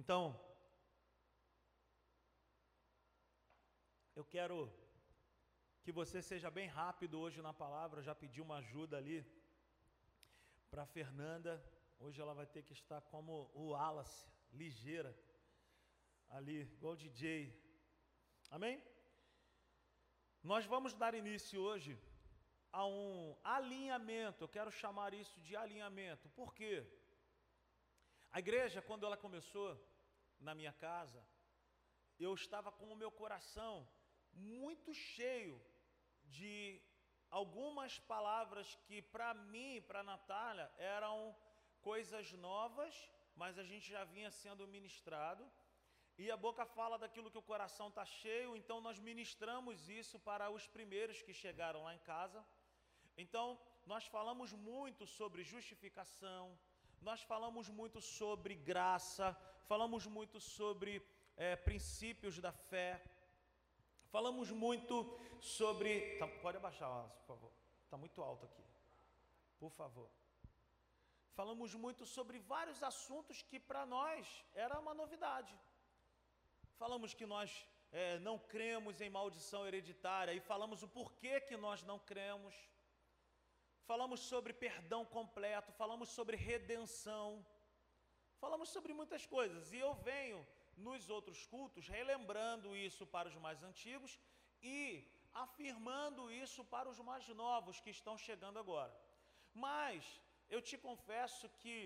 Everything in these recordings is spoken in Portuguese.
Então, eu quero que você seja bem rápido hoje na palavra. Eu já pedi uma ajuda ali para Fernanda. Hoje ela vai ter que estar como o Wallace, ligeira, ali, igual o DJ. Amém? Nós vamos dar início hoje a um alinhamento. Eu quero chamar isso de alinhamento. Por quê? A igreja, quando ela começou na minha casa, eu estava com o meu coração muito cheio de algumas palavras que para mim, para Natália, eram coisas novas, mas a gente já vinha sendo ministrado. E a boca fala daquilo que o coração está cheio, então nós ministramos isso para os primeiros que chegaram lá em casa. Então, nós falamos muito sobre justificação, nós falamos muito sobre graça, falamos muito sobre é, princípios da fé, falamos muito sobre. Tá, pode abaixar, por favor, está muito alto aqui, por favor. Falamos muito sobre vários assuntos que para nós era uma novidade. Falamos que nós é, não cremos em maldição hereditária e falamos o porquê que nós não cremos falamos sobre perdão completo, falamos sobre redenção, falamos sobre muitas coisas. E eu venho nos outros cultos relembrando isso para os mais antigos e afirmando isso para os mais novos que estão chegando agora. Mas eu te confesso que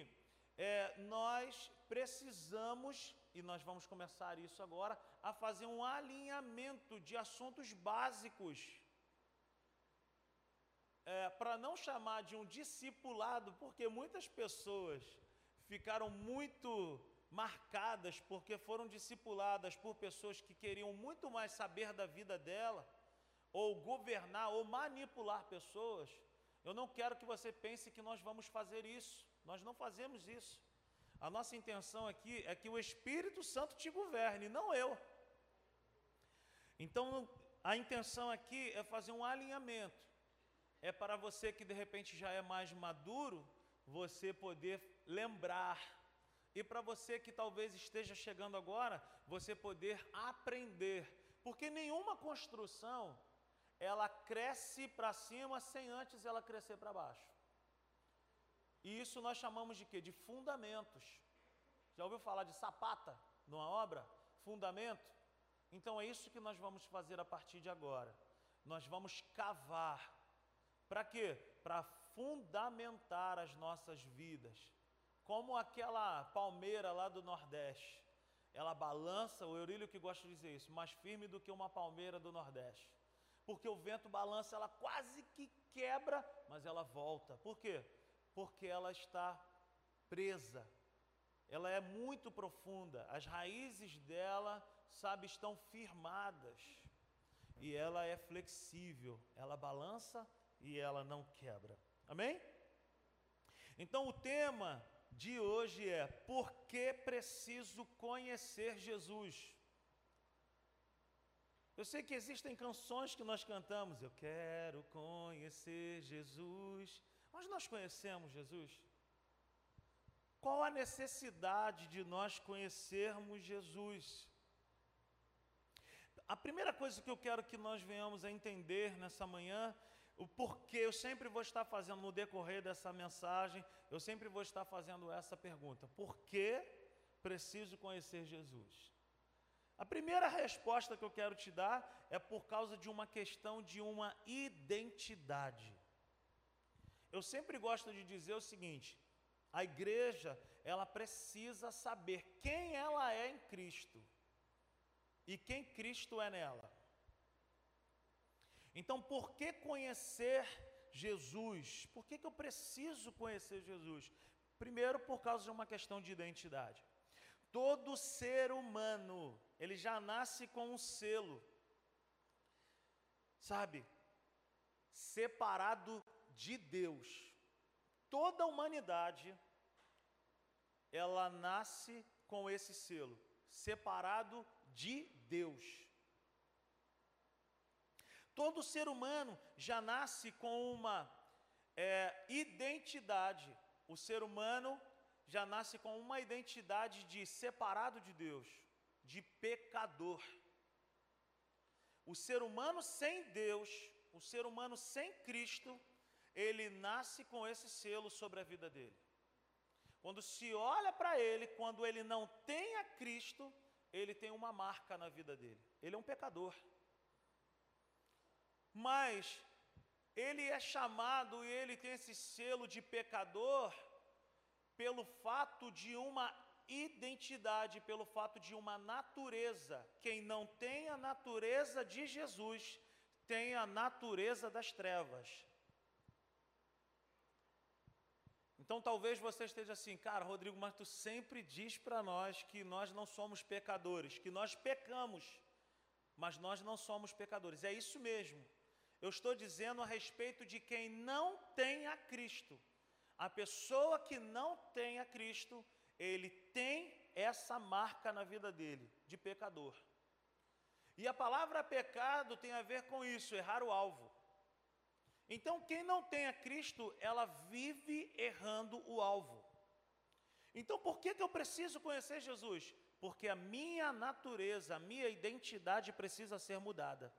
é, nós precisamos, e nós vamos começar isso agora, a fazer um alinhamento de assuntos básicos é, para não chamar de um discipulado, porque muitas pessoas ficaram muito marcadas porque foram discipuladas por pessoas que queriam muito mais saber da vida dela, ou governar, ou manipular pessoas. Eu não quero que você pense que nós vamos fazer isso, nós não fazemos isso. A nossa intenção aqui é que o Espírito Santo te governe, não eu. Então, a intenção aqui é fazer um alinhamento é para você que de repente já é mais maduro, você poder lembrar. E para você que talvez esteja chegando agora, você poder aprender. Porque nenhuma construção ela cresce para cima sem antes ela crescer para baixo. E isso nós chamamos de quê? De fundamentos. Já ouviu falar de sapata numa obra? Fundamento? Então é isso que nós vamos fazer a partir de agora. Nós vamos cavar para quê? Para fundamentar as nossas vidas. Como aquela palmeira lá do Nordeste. Ela balança, o Eurílio que gosta de dizer isso, mais firme do que uma palmeira do Nordeste. Porque o vento balança, ela quase que quebra, mas ela volta. Por quê? Porque ela está presa. Ela é muito profunda. As raízes dela, sabe, estão firmadas. E ela é flexível. Ela balança, e ela não quebra. Amém? Então o tema de hoje é: por que preciso conhecer Jesus? Eu sei que existem canções que nós cantamos, eu quero conhecer Jesus. Mas nós conhecemos Jesus? Qual a necessidade de nós conhecermos Jesus? A primeira coisa que eu quero que nós venhamos a entender nessa manhã o porquê, eu sempre vou estar fazendo no decorrer dessa mensagem, eu sempre vou estar fazendo essa pergunta: por que preciso conhecer Jesus? A primeira resposta que eu quero te dar é por causa de uma questão de uma identidade. Eu sempre gosto de dizer o seguinte: a igreja, ela precisa saber quem ela é em Cristo e quem Cristo é nela. Então, por que conhecer Jesus? Por que, que eu preciso conhecer Jesus? Primeiro, por causa de uma questão de identidade. Todo ser humano, ele já nasce com um selo, sabe? Separado de Deus. Toda a humanidade, ela nasce com esse selo, separado de Deus. Todo ser humano já nasce com uma é, identidade. O ser humano já nasce com uma identidade de separado de Deus, de pecador. O ser humano sem Deus, o ser humano sem Cristo, ele nasce com esse selo sobre a vida dele. Quando se olha para ele, quando ele não tem a Cristo, ele tem uma marca na vida dele. Ele é um pecador. Mas ele é chamado e ele tem esse selo de pecador pelo fato de uma identidade, pelo fato de uma natureza. Quem não tem a natureza de Jesus, tem a natureza das trevas. Então talvez você esteja assim, cara, Rodrigo, mas tu sempre diz para nós que nós não somos pecadores, que nós pecamos, mas nós não somos pecadores. É isso mesmo. Eu estou dizendo a respeito de quem não tem a Cristo. A pessoa que não tem a Cristo, ele tem essa marca na vida dele, de pecador. E a palavra pecado tem a ver com isso, errar o alvo. Então, quem não tem a Cristo, ela vive errando o alvo. Então, por que, que eu preciso conhecer Jesus? Porque a minha natureza, a minha identidade precisa ser mudada.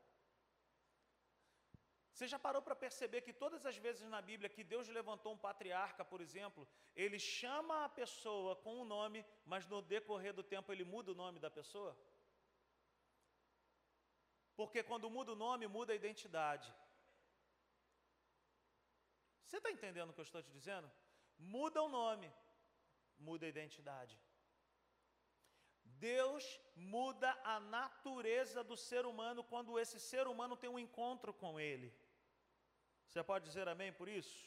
Você já parou para perceber que todas as vezes na Bíblia que Deus levantou um patriarca, por exemplo, ele chama a pessoa com um nome, mas no decorrer do tempo ele muda o nome da pessoa? Porque quando muda o nome, muda a identidade. Você está entendendo o que eu estou te dizendo? Muda o nome, muda a identidade. Deus muda a natureza do ser humano quando esse ser humano tem um encontro com Ele. Você pode dizer amém por isso?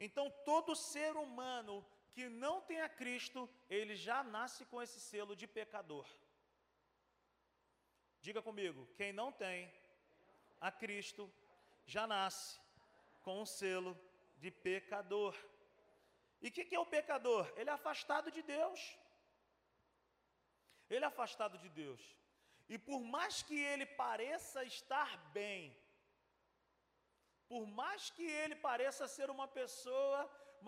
Então, todo ser humano que não tem a Cristo, ele já nasce com esse selo de pecador. Diga comigo, quem não tem a Cristo, já nasce com um selo de pecador. E o que, que é o pecador? Ele é afastado de Deus. Ele é afastado de Deus. E por mais que ele pareça estar bem, por mais que ele pareça ser uma pessoa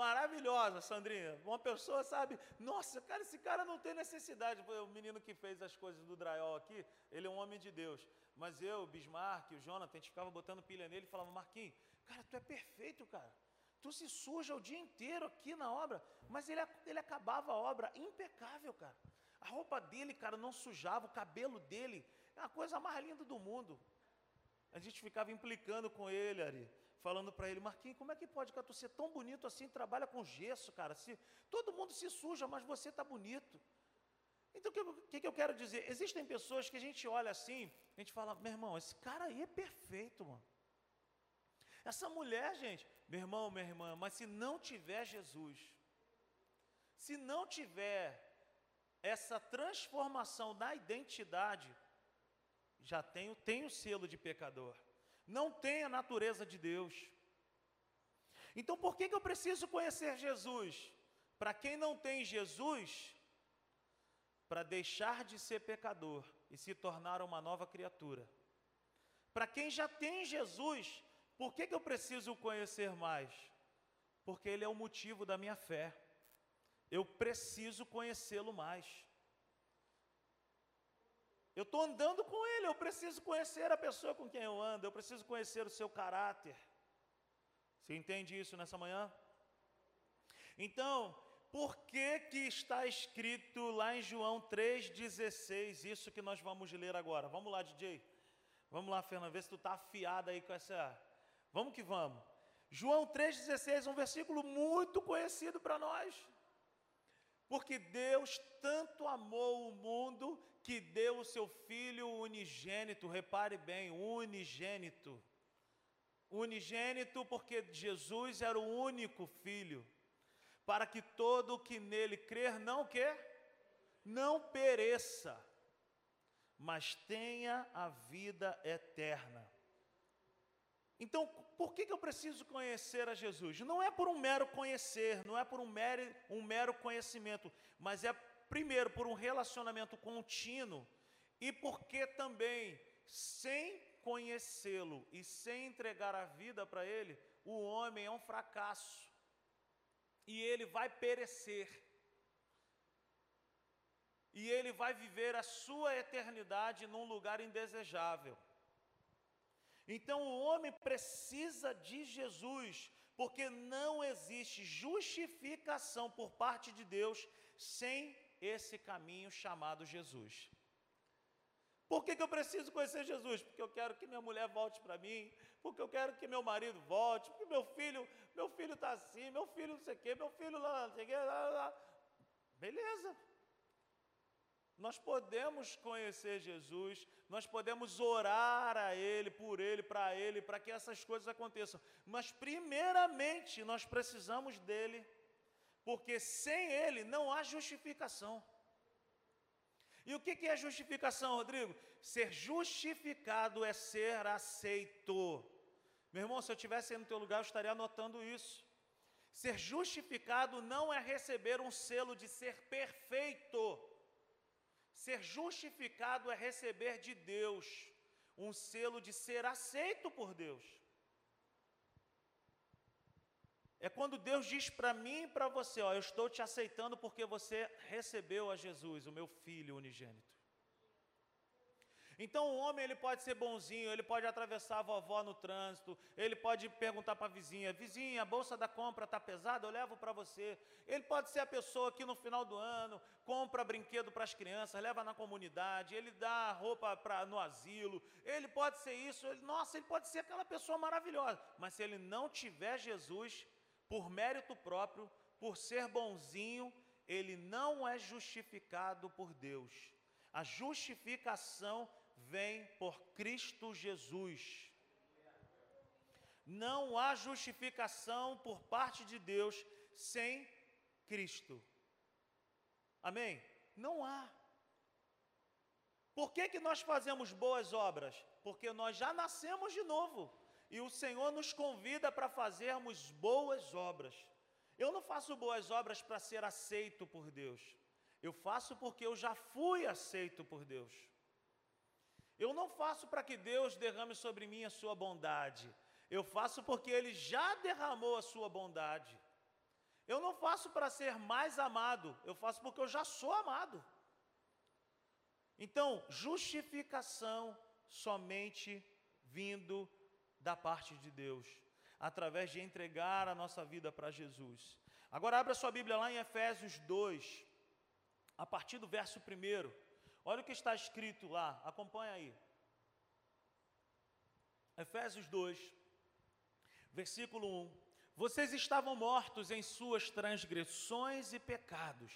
maravilhosa, Sandrinha, uma pessoa, sabe, nossa, cara, esse cara não tem necessidade. O menino que fez as coisas do drywall aqui, ele é um homem de Deus. Mas eu, Bismarck, o Jonathan, a gente ficava botando pilha nele e falava, Marquinhos, cara, tu é perfeito, cara. Tu se suja o dia inteiro aqui na obra, mas ele, ele acabava a obra impecável, cara. A roupa dele, cara, não sujava, o cabelo dele, é a coisa mais linda do mundo. A gente ficava implicando com ele, Ari, falando para ele, Marquinhos, como é que pode, cara, tu ser tão bonito assim, trabalha com gesso, cara, se, todo mundo se suja, mas você está bonito. Então, o que, que, eu quero dizer? Existem pessoas que a gente olha assim, a gente fala, meu irmão, esse cara aí é perfeito, mano. Essa mulher, gente, meu irmão, minha irmã, mas se não tiver Jesus, se não tiver essa transformação da identidade, já tenho, tem o selo de pecador. Não tem a natureza de Deus. Então por que, que eu preciso conhecer Jesus? Para quem não tem Jesus, para deixar de ser pecador e se tornar uma nova criatura. Para quem já tem Jesus, por que, que eu preciso conhecer mais? Porque Ele é o motivo da minha fé. Eu preciso conhecê-lo mais. Eu estou andando com ele, eu preciso conhecer a pessoa com quem eu ando, eu preciso conhecer o seu caráter. Você entende isso nessa manhã? Então, por que que está escrito lá em João 3,16, isso que nós vamos ler agora? Vamos lá, DJ. Vamos lá, Fernando, vê se tu está afiado aí com essa. Vamos que vamos. João 3,16, um versículo muito conhecido para nós. Porque Deus tanto amou o mundo que deu o seu filho unigênito, repare bem, unigênito. Unigênito porque Jesus era o único filho, para que todo o que nele crer não que não pereça, mas tenha a vida eterna. Então, por que, que eu preciso conhecer a Jesus? Não é por um mero conhecer, não é por um mero, um mero conhecimento, mas é primeiro por um relacionamento contínuo e porque também, sem conhecê-lo e sem entregar a vida para ele, o homem é um fracasso e ele vai perecer. e ele vai viver a sua eternidade num lugar indesejável. Então o homem precisa de Jesus, porque não existe justificação por parte de Deus sem esse caminho chamado Jesus. Por que, que eu preciso conhecer Jesus? Porque eu quero que minha mulher volte para mim, porque eu quero que meu marido volte, porque meu filho, meu filho está assim, meu filho não sei o quê, meu filho lá, não sei o quê, lá, lá. Beleza. Nós podemos conhecer Jesus, nós podemos orar a Ele, por Ele, para Ele, para que essas coisas aconteçam. Mas, primeiramente, nós precisamos dele, porque sem Ele não há justificação. E o que é justificação, Rodrigo? Ser justificado é ser aceito. Meu irmão, se eu estivesse no teu lugar, eu estaria anotando isso. Ser justificado não é receber um selo de ser perfeito. Ser justificado é receber de Deus um selo de ser aceito por Deus. É quando Deus diz para mim e para você: Ó, eu estou te aceitando porque você recebeu a Jesus, o meu filho unigênito. Então o homem ele pode ser bonzinho, ele pode atravessar a vovó no trânsito, ele pode perguntar para a vizinha: vizinha, a bolsa da compra está pesada, eu levo para você. Ele pode ser a pessoa que no final do ano compra brinquedo para as crianças, leva na comunidade, ele dá roupa pra, no asilo, ele pode ser isso, ele, nossa, ele pode ser aquela pessoa maravilhosa, mas se ele não tiver Jesus, por mérito próprio, por ser bonzinho, ele não é justificado por Deus. A justificação vem por Cristo Jesus. Não há justificação por parte de Deus sem Cristo. Amém? Não há. Por que, que nós fazemos boas obras? Porque nós já nascemos de novo. E o Senhor nos convida para fazermos boas obras. Eu não faço boas obras para ser aceito por Deus. Eu faço porque eu já fui aceito por Deus. Eu não faço para que Deus derrame sobre mim a sua bondade. Eu faço porque Ele já derramou a sua bondade. Eu não faço para ser mais amado, eu faço porque eu já sou amado. Então, justificação somente vindo da parte de Deus, através de entregar a nossa vida para Jesus. Agora, abra sua Bíblia lá em Efésios 2, a partir do verso 1. Olha o que está escrito lá, acompanha aí. Efésios 2, versículo 1. Vocês estavam mortos em suas transgressões e pecados,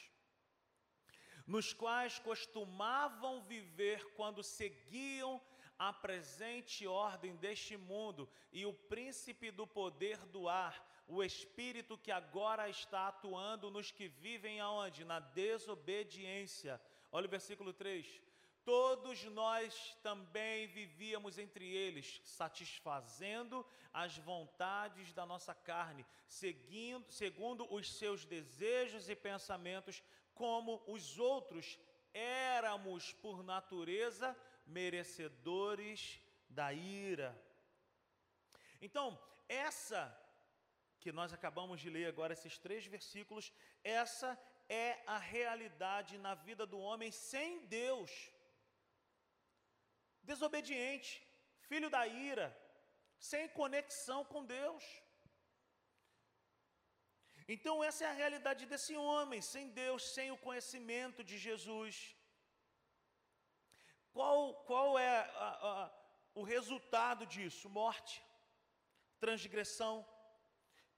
nos quais costumavam viver quando seguiam a presente ordem deste mundo e o príncipe do poder do ar, o espírito que agora está atuando nos que vivem aonde? Na desobediência. Olha o versículo 3. Todos nós também vivíamos entre eles, satisfazendo as vontades da nossa carne, seguindo, segundo os seus desejos e pensamentos, como os outros éramos por natureza merecedores da ira. Então, essa que nós acabamos de ler agora, esses três versículos, essa é a realidade na vida do homem sem Deus. Desobediente, filho da ira, sem conexão com Deus. Então, essa é a realidade desse homem, sem Deus, sem o conhecimento de Jesus. Qual, qual é a, a, o resultado disso? Morte, transgressão,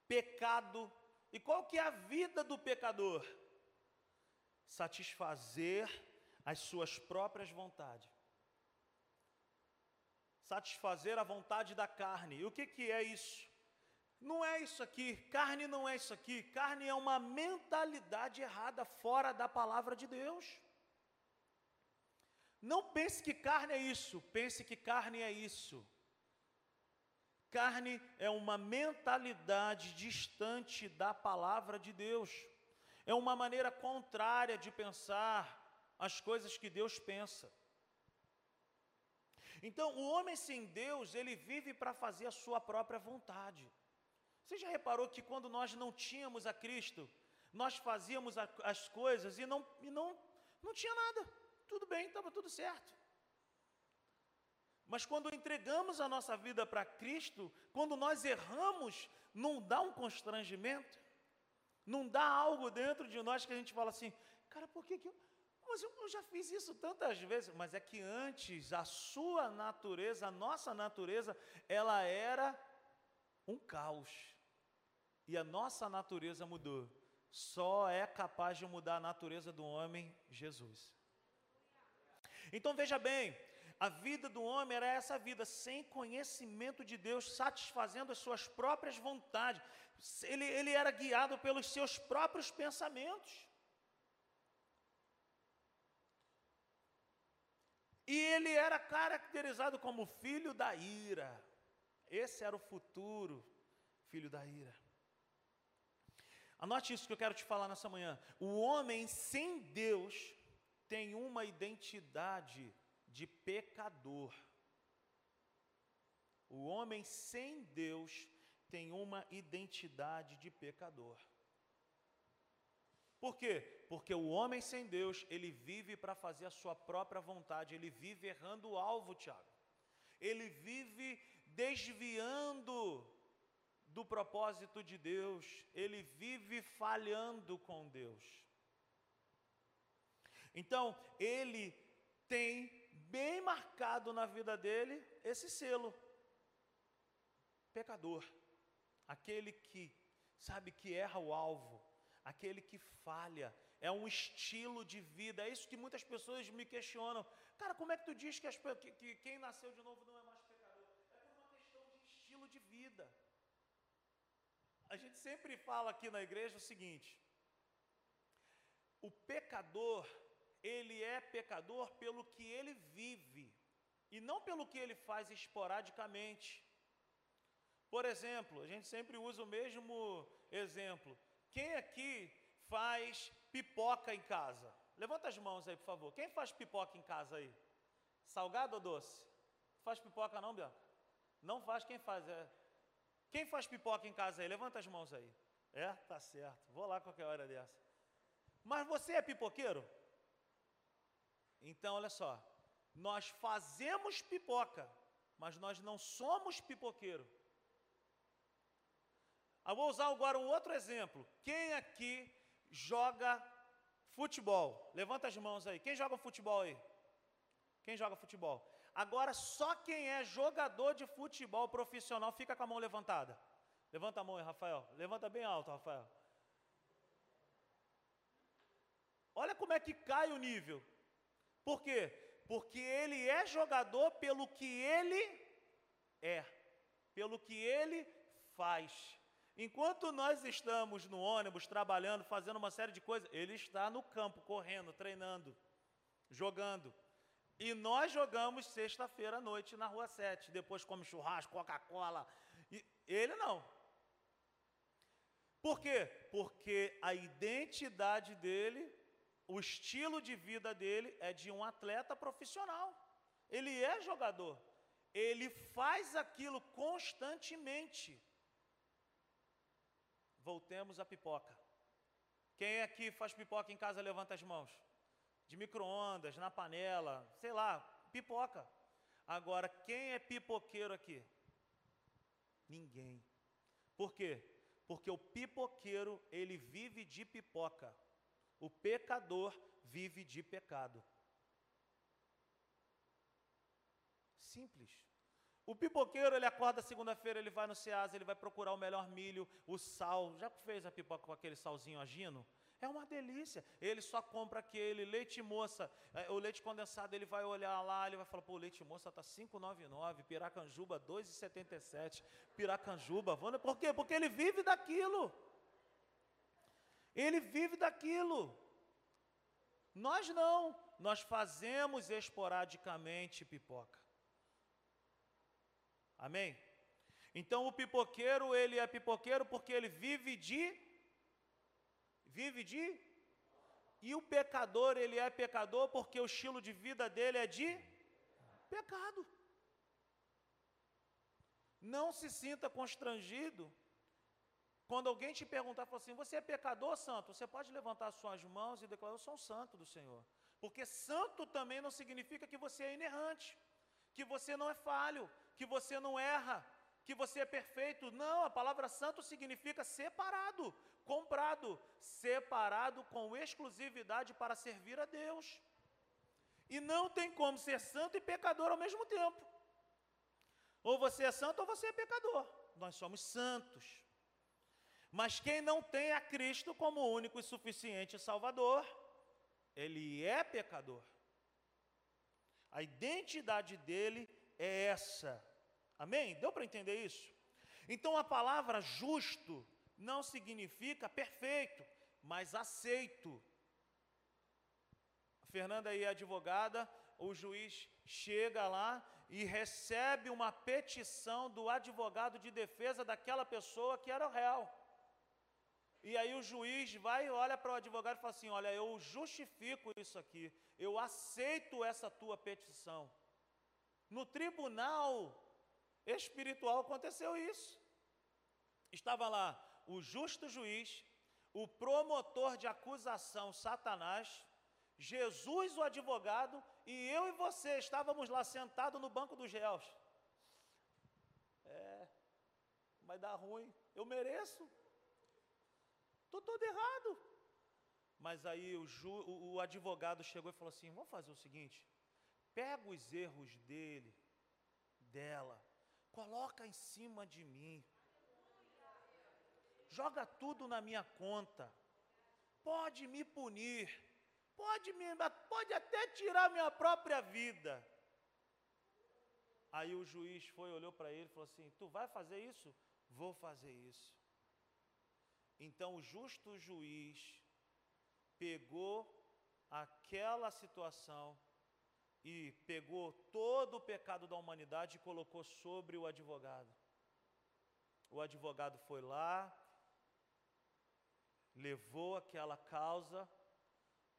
pecado. E qual que é a vida do pecador? Satisfazer as suas próprias vontades. Satisfazer a vontade da carne. E o que, que é isso? Não é isso aqui, carne não é isso aqui, carne é uma mentalidade errada fora da palavra de Deus. Não pense que carne é isso, pense que carne é isso. Carne é uma mentalidade distante da palavra de Deus, é uma maneira contrária de pensar as coisas que Deus pensa. Então, o homem sem Deus, ele vive para fazer a sua própria vontade. Você já reparou que quando nós não tínhamos a Cristo, nós fazíamos as coisas e não, e não Não tinha nada. Tudo bem, estava tudo certo. Mas quando entregamos a nossa vida para Cristo, quando nós erramos, não dá um constrangimento, não dá algo dentro de nós que a gente fala assim, cara, por que, que eu. Mas eu, eu já fiz isso tantas vezes. Mas é que antes a sua natureza, a nossa natureza, ela era um caos. E a nossa natureza mudou. Só é capaz de mudar a natureza do homem Jesus. Então veja bem, a vida do homem era essa vida, sem conhecimento de Deus, satisfazendo as suas próprias vontades. Ele, ele era guiado pelos seus próprios pensamentos. E ele era caracterizado como filho da ira. Esse era o futuro filho da ira. Anote isso que eu quero te falar nessa manhã. O homem sem Deus tem uma identidade de pecador. O homem sem Deus tem uma identidade de pecador. Por quê? Porque o homem sem Deus, ele vive para fazer a sua própria vontade, ele vive errando o alvo, Tiago. Ele vive desviando do propósito de Deus, ele vive falhando com Deus. Então, ele tem bem marcado na vida dele esse selo. Pecador. Aquele que sabe que erra o alvo, aquele que falha, é um estilo de vida. É isso que muitas pessoas me questionam. Cara, como é que tu diz que, as, que, que quem nasceu de novo não é mais pecador? É por uma questão de estilo de vida. A gente sempre fala aqui na igreja o seguinte: o pecador ele é pecador pelo que ele vive e não pelo que ele faz esporadicamente. Por exemplo, a gente sempre usa o mesmo exemplo. Quem aqui faz pipoca em casa? Levanta as mãos aí, por favor. Quem faz pipoca em casa aí? Salgado ou doce? Faz pipoca não, Bianca? Não faz, quem faz? É. Quem faz pipoca em casa aí? Levanta as mãos aí. É, tá certo. Vou lá qualquer hora dessa. Mas você é pipoqueiro? Então, olha só, nós fazemos pipoca, mas nós não somos pipoqueiro. Eu vou usar agora um outro exemplo. Quem aqui joga futebol? Levanta as mãos aí. Quem joga futebol aí? Quem joga futebol? Agora, só quem é jogador de futebol profissional fica com a mão levantada. Levanta a mão aí, Rafael. Levanta bem alto, Rafael. Olha como é que cai o nível. Por quê? Porque ele é jogador pelo que ele é, pelo que ele faz. Enquanto nós estamos no ônibus, trabalhando, fazendo uma série de coisas, ele está no campo, correndo, treinando, jogando. E nós jogamos sexta-feira à noite na Rua 7. Depois come churrasco, Coca-Cola. Ele não. Por quê? Porque a identidade dele o estilo de vida dele é de um atleta profissional. Ele é jogador. Ele faz aquilo constantemente. Voltemos à pipoca. Quem aqui faz pipoca em casa, levanta as mãos. De micro-ondas, na panela, sei lá, pipoca. Agora, quem é pipoqueiro aqui? Ninguém. Por quê? Porque o pipoqueiro, ele vive de pipoca. O pecador vive de pecado. Simples. O pipoqueiro, ele acorda segunda-feira, ele vai no Ceasa, ele vai procurar o melhor milho, o sal. Já fez a pipoca com aquele salzinho agino? É uma delícia. Ele só compra aquele leite moça, é, o leite condensado, ele vai olhar lá, ele vai falar, pô, o leite moça está 5,99, Piracanjuba 2,77, Piracanjuba, por quê? Porque ele vive daquilo. Ele vive daquilo. Nós não, nós fazemos esporadicamente pipoca. Amém? Então o pipoqueiro, ele é pipoqueiro porque ele vive de vive de e o pecador, ele é pecador porque o estilo de vida dele é de pecado. Não se sinta constrangido quando alguém te perguntar, falar assim, você é pecador, santo? Você pode levantar suas mãos e declarar, eu sou um santo do Senhor. Porque santo também não significa que você é inerrante, que você não é falho, que você não erra, que você é perfeito. Não, a palavra santo significa separado, comprado, separado com exclusividade para servir a Deus. E não tem como ser santo e pecador ao mesmo tempo. Ou você é santo ou você é pecador. Nós somos santos. Mas quem não tem a Cristo como único e suficiente Salvador, ele é pecador. A identidade dele é essa. Amém? Deu para entender isso? Então a palavra justo não significa perfeito, mas aceito. A Fernanda aí é advogada, o juiz chega lá e recebe uma petição do advogado de defesa daquela pessoa que era o réu. E aí o juiz vai olha para o advogado e fala assim: Olha, eu justifico isso aqui, eu aceito essa tua petição. No tribunal espiritual aconteceu isso. Estava lá o justo juiz, o promotor de acusação, Satanás, Jesus, o advogado, e eu e você estávamos lá sentados no banco dos réus. É, vai dar ruim, eu mereço. Estou todo errado. Mas aí o, ju, o, o advogado chegou e falou assim: vamos fazer o seguinte: pega os erros dele, dela, coloca em cima de mim, joga tudo na minha conta, pode me punir, pode, me, pode até tirar minha própria vida. Aí o juiz foi, olhou para ele e falou assim: Tu vai fazer isso? Vou fazer isso. Então o justo juiz pegou aquela situação e pegou todo o pecado da humanidade e colocou sobre o advogado. O advogado foi lá, levou aquela causa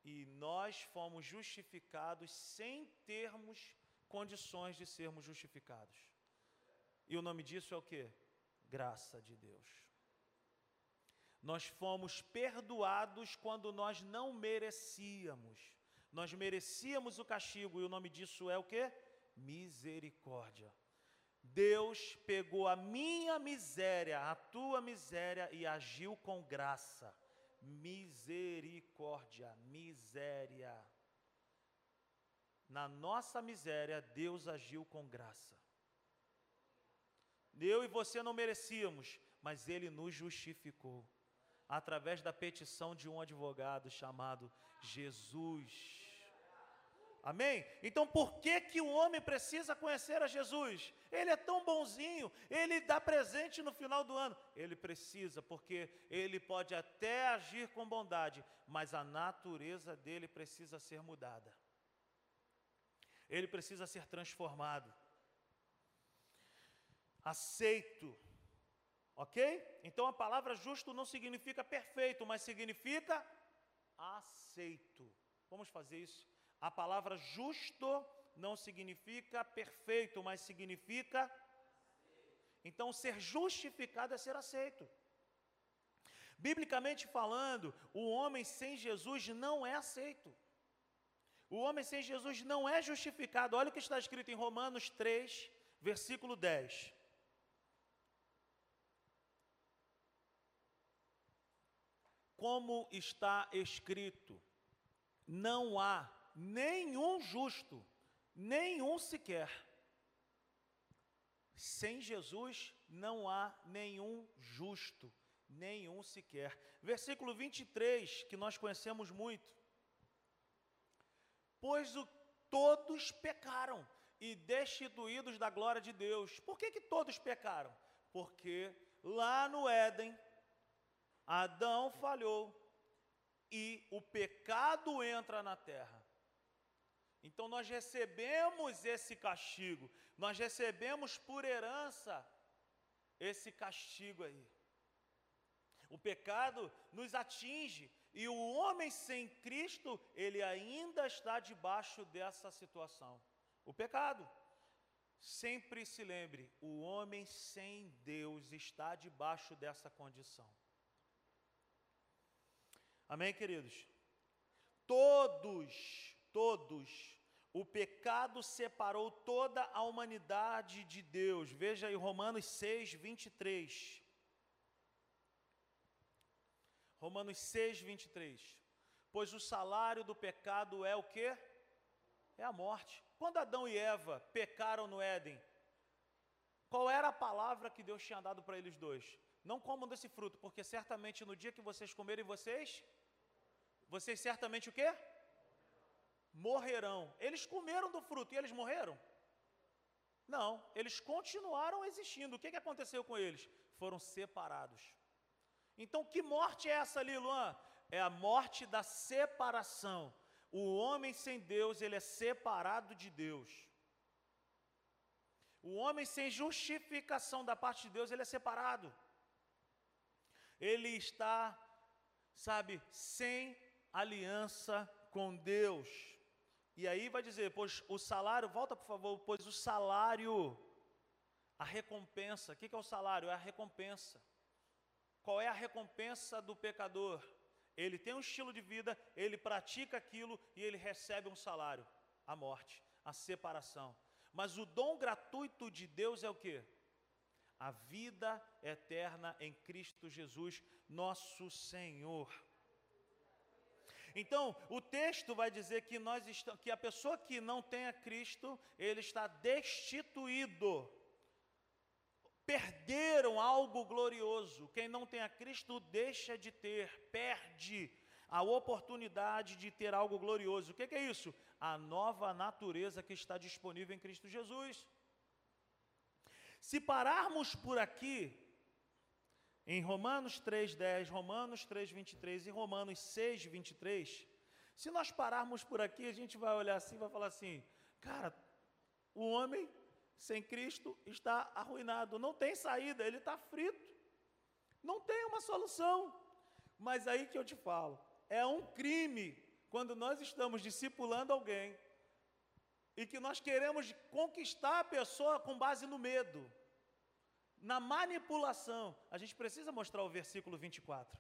e nós fomos justificados sem termos condições de sermos justificados. E o nome disso é o que? Graça de Deus. Nós fomos perdoados quando nós não merecíamos. Nós merecíamos o castigo e o nome disso é o que? Misericórdia. Deus pegou a minha miséria, a tua miséria e agiu com graça. Misericórdia, miséria. Na nossa miséria, Deus agiu com graça. Eu e você não merecíamos, mas Ele nos justificou através da petição de um advogado chamado Jesus. Amém? Então por que que o homem precisa conhecer a Jesus? Ele é tão bonzinho, ele dá presente no final do ano. Ele precisa, porque ele pode até agir com bondade, mas a natureza dele precisa ser mudada. Ele precisa ser transformado. Aceito Ok? Então a palavra justo não significa perfeito, mas significa aceito. Vamos fazer isso. A palavra justo não significa perfeito, mas significa. Então ser justificado é ser aceito. Biblicamente falando, o homem sem Jesus não é aceito. O homem sem Jesus não é justificado. Olha o que está escrito em Romanos 3, versículo 10. Como está escrito: não há nenhum justo, nenhum sequer. Sem Jesus não há nenhum justo, nenhum sequer. Versículo 23, que nós conhecemos muito. Pois o, todos pecaram e destituídos da glória de Deus. Por que, que todos pecaram? Porque lá no Éden, Adão falhou e o pecado entra na terra. Então nós recebemos esse castigo, nós recebemos por herança esse castigo aí. O pecado nos atinge e o homem sem Cristo, ele ainda está debaixo dessa situação. O pecado. Sempre se lembre, o homem sem Deus está debaixo dessa condição. Amém, queridos? Todos, todos. O pecado separou toda a humanidade de Deus. Veja aí Romanos 6, 23. Romanos 6, 23. Pois o salário do pecado é o que? É a morte. Quando Adão e Eva pecaram no Éden, qual era a palavra que Deus tinha dado para eles dois? Não comam desse fruto, porque certamente no dia que vocês comerem, vocês, vocês certamente o quê? Morrerão. Eles comeram do fruto e eles morreram? Não, eles continuaram existindo. O que, que aconteceu com eles? Foram separados. Então, que morte é essa ali, Luan? É a morte da separação. O homem sem Deus, ele é separado de Deus. O homem sem justificação da parte de Deus, ele é separado. Ele está, sabe, sem aliança com Deus. E aí vai dizer, pois o salário, volta por favor, pois o salário, a recompensa, o que é o salário? É a recompensa. Qual é a recompensa do pecador? Ele tem um estilo de vida, ele pratica aquilo e ele recebe um salário: a morte, a separação. Mas o dom gratuito de Deus é o que? A vida eterna em Cristo Jesus, nosso Senhor. Então, o texto vai dizer que nós estamos, que a pessoa que não tem a Cristo, ele está destituído. Perderam algo glorioso. Quem não tem a Cristo deixa de ter, perde a oportunidade de ter algo glorioso. O que, é isso? a nova natureza que está disponível em Cristo Jesus. Se pararmos por aqui, em Romanos 3,10, Romanos 3,23 e Romanos 6,23, se nós pararmos por aqui, a gente vai olhar assim e vai falar assim: cara, o homem sem Cristo está arruinado, não tem saída, ele está frito, não tem uma solução. Mas aí que eu te falo, é um crime quando nós estamos discipulando alguém e que nós queremos conquistar a pessoa com base no medo, na manipulação, a gente precisa mostrar o versículo 24.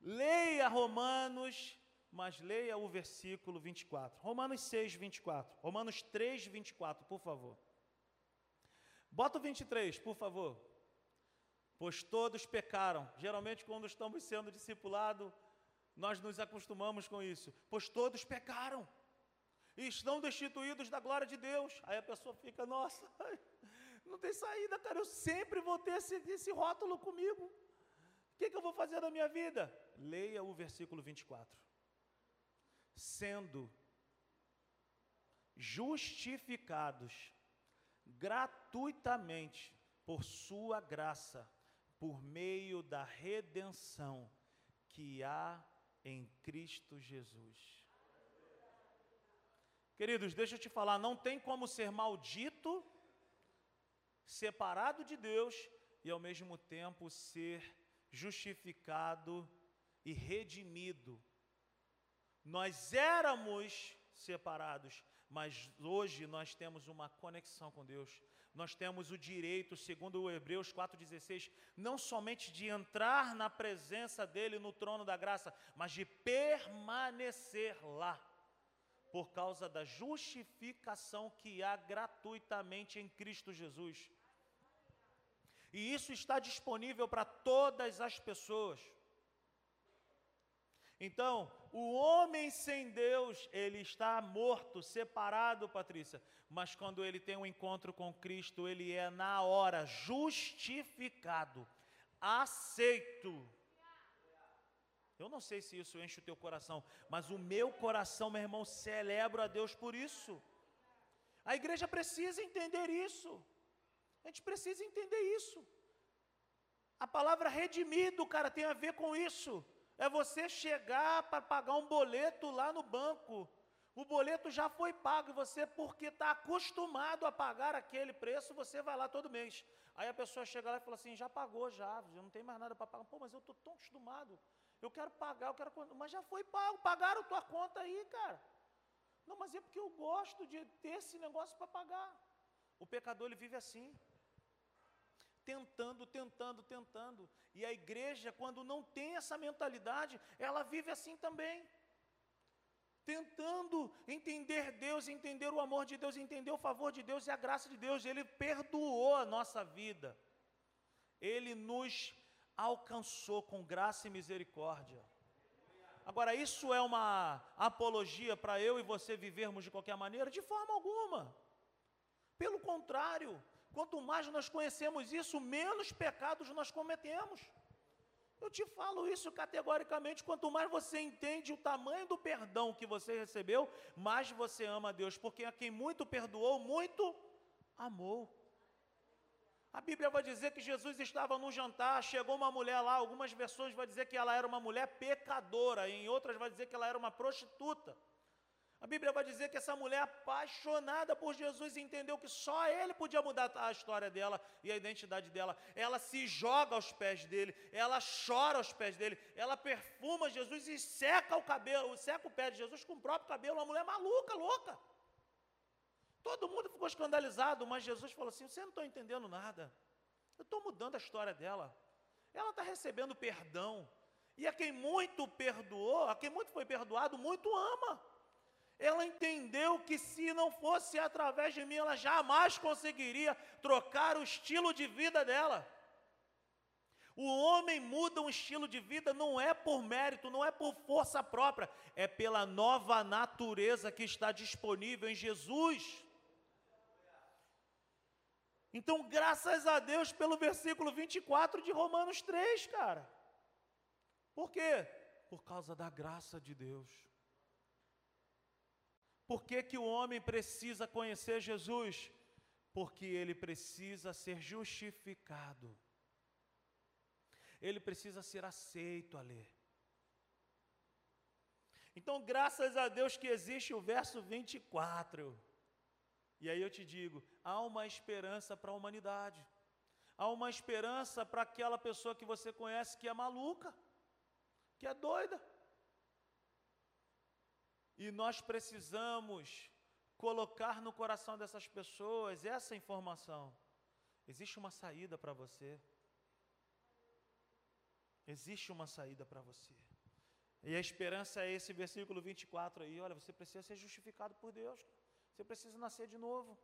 Leia Romanos, mas leia o versículo 24. Romanos 6, 24. Romanos 3, 24, por favor. Bota o 23, por favor pois todos pecaram. Geralmente, quando estamos sendo discipulados, nós nos acostumamos com isso, pois todos pecaram e estão destituídos da glória de Deus. Aí a pessoa fica, nossa, não tem saída, cara, eu sempre vou ter esse, esse rótulo comigo. O que, que eu vou fazer da minha vida? Leia o versículo 24. Sendo justificados gratuitamente por Sua graça por meio da redenção que há em Cristo Jesus. Queridos, deixa eu te falar, não tem como ser maldito, separado de Deus e ao mesmo tempo ser justificado e redimido. Nós éramos separados, mas hoje nós temos uma conexão com Deus nós temos o direito, segundo o Hebreus 4,16, não somente de entrar na presença dEle no trono da graça, mas de permanecer lá, por causa da justificação que há gratuitamente em Cristo Jesus. E isso está disponível para todas as pessoas. Então, o homem sem Deus, ele está morto, separado, Patrícia. Mas quando ele tem um encontro com Cristo, ele é na hora justificado, aceito. Eu não sei se isso enche o teu coração, mas o meu coração, meu irmão, celebra a Deus por isso. A igreja precisa entender isso. A gente precisa entender isso. A palavra redimido, cara, tem a ver com isso. É você chegar para pagar um boleto lá no banco. O boleto já foi pago e você, porque está acostumado a pagar aquele preço, você vai lá todo mês. Aí a pessoa chega lá e fala assim: já pagou, já, já não tem mais nada para pagar. Pô, mas eu estou tão acostumado. Eu quero pagar, eu quero. Mas já foi pago, pagaram tua conta aí, cara. Não, mas é porque eu gosto de ter esse negócio para pagar. O pecador ele vive assim. Tentando, tentando, tentando. E a igreja, quando não tem essa mentalidade, ela vive assim também. Tentando entender Deus, entender o amor de Deus, entender o favor de Deus e a graça de Deus. Ele perdoou a nossa vida. Ele nos alcançou com graça e misericórdia. Agora, isso é uma apologia para eu e você vivermos de qualquer maneira? De forma alguma. Pelo contrário, quanto mais nós conhecemos isso, menos pecados nós cometemos. Eu te falo isso categoricamente, quanto mais você entende o tamanho do perdão que você recebeu, mais você ama a Deus, porque a quem muito perdoou, muito amou. A Bíblia vai dizer que Jesus estava num jantar, chegou uma mulher lá, algumas versões vai dizer que ela era uma mulher pecadora, em outras vai dizer que ela era uma prostituta. A Bíblia vai dizer que essa mulher apaixonada por Jesus entendeu que só ele podia mudar a história dela e a identidade dela. Ela se joga aos pés dele, ela chora aos pés dele, ela perfuma Jesus e seca o cabelo, seca o pé de Jesus com o próprio cabelo, uma mulher maluca, louca. Todo mundo ficou escandalizado, mas Jesus falou assim: Você não está entendendo nada. Eu estou mudando a história dela. Ela está recebendo perdão. E a quem muito perdoou, a quem muito foi perdoado, muito ama. Ela entendeu que se não fosse através de mim, ela jamais conseguiria trocar o estilo de vida dela. O homem muda um estilo de vida não é por mérito, não é por força própria, é pela nova natureza que está disponível em Jesus. Então, graças a Deus pelo versículo 24 de Romanos 3, cara. Por quê? Por causa da graça de Deus. Por que, que o homem precisa conhecer Jesus? Porque ele precisa ser justificado. Ele precisa ser aceito a ler. Então, graças a Deus que existe o verso 24. E aí eu te digo: há uma esperança para a humanidade, há uma esperança para aquela pessoa que você conhece que é maluca, que é doida. E nós precisamos colocar no coração dessas pessoas essa informação. Existe uma saída para você. Existe uma saída para você. E a esperança é esse versículo 24 aí. Olha, você precisa ser justificado por Deus. Você precisa nascer de novo.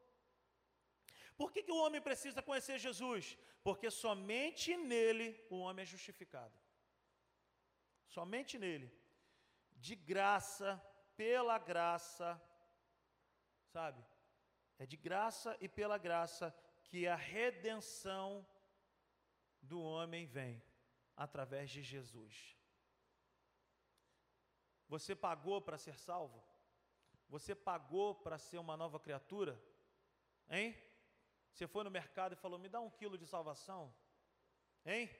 Por que, que o homem precisa conhecer Jesus? Porque somente nele o homem é justificado. Somente nele. De graça, pela graça, sabe? É de graça e pela graça que a redenção do homem vem através de Jesus. Você pagou para ser salvo? Você pagou para ser uma nova criatura? Hein? Você foi no mercado e falou: me dá um quilo de salvação? Hein?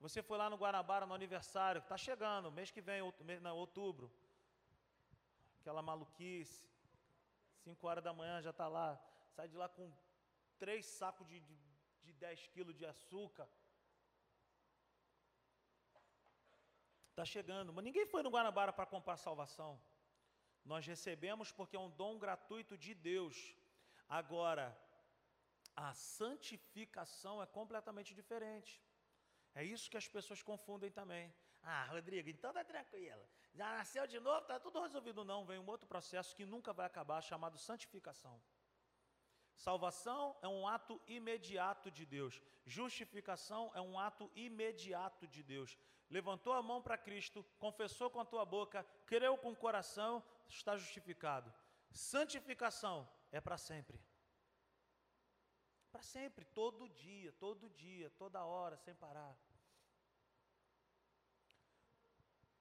Você foi lá no Guanabara no aniversário, está chegando, mês que vem, outubro. Aquela maluquice. 5 horas da manhã já está lá. Sai de lá com três sacos de, de, de 10 quilos de açúcar. Está chegando. Mas ninguém foi no Guanabara para comprar salvação. Nós recebemos porque é um dom gratuito de Deus. Agora, a santificação é completamente diferente. É isso que as pessoas confundem também. Ah, Rodrigo, então tá tranquilo. Já nasceu de novo, tá tudo resolvido. Não, vem um outro processo que nunca vai acabar, chamado santificação. Salvação é um ato imediato de Deus. Justificação é um ato imediato de Deus. Levantou a mão para Cristo, confessou com a tua boca, creu com o coração, está justificado. Santificação é para sempre. Para sempre, todo dia, todo dia, toda hora, sem parar.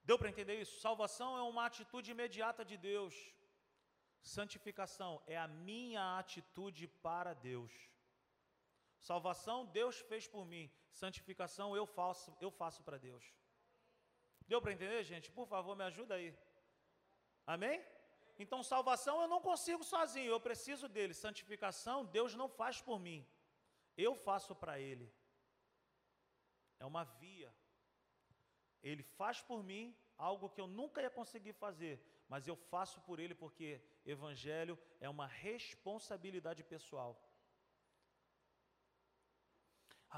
Deu para entender isso? Salvação é uma atitude imediata de Deus. Santificação é a minha atitude para Deus. Salvação Deus fez por mim. Santificação eu faço, eu faço para Deus. Deu para entender, gente? Por favor, me ajuda aí. Amém? Então, salvação eu não consigo sozinho, eu preciso dele. Santificação, Deus não faz por mim, eu faço para ele. É uma via. Ele faz por mim algo que eu nunca ia conseguir fazer, mas eu faço por ele porque evangelho é uma responsabilidade pessoal.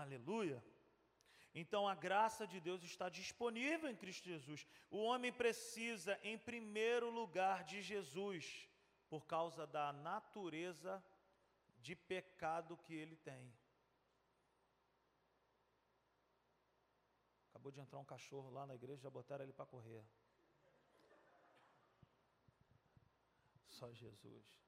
Aleluia. Então a graça de Deus está disponível em Cristo Jesus. O homem precisa, em primeiro lugar, de Jesus, por causa da natureza de pecado que ele tem. Acabou de entrar um cachorro lá na igreja, já botaram ele para correr. Só Jesus.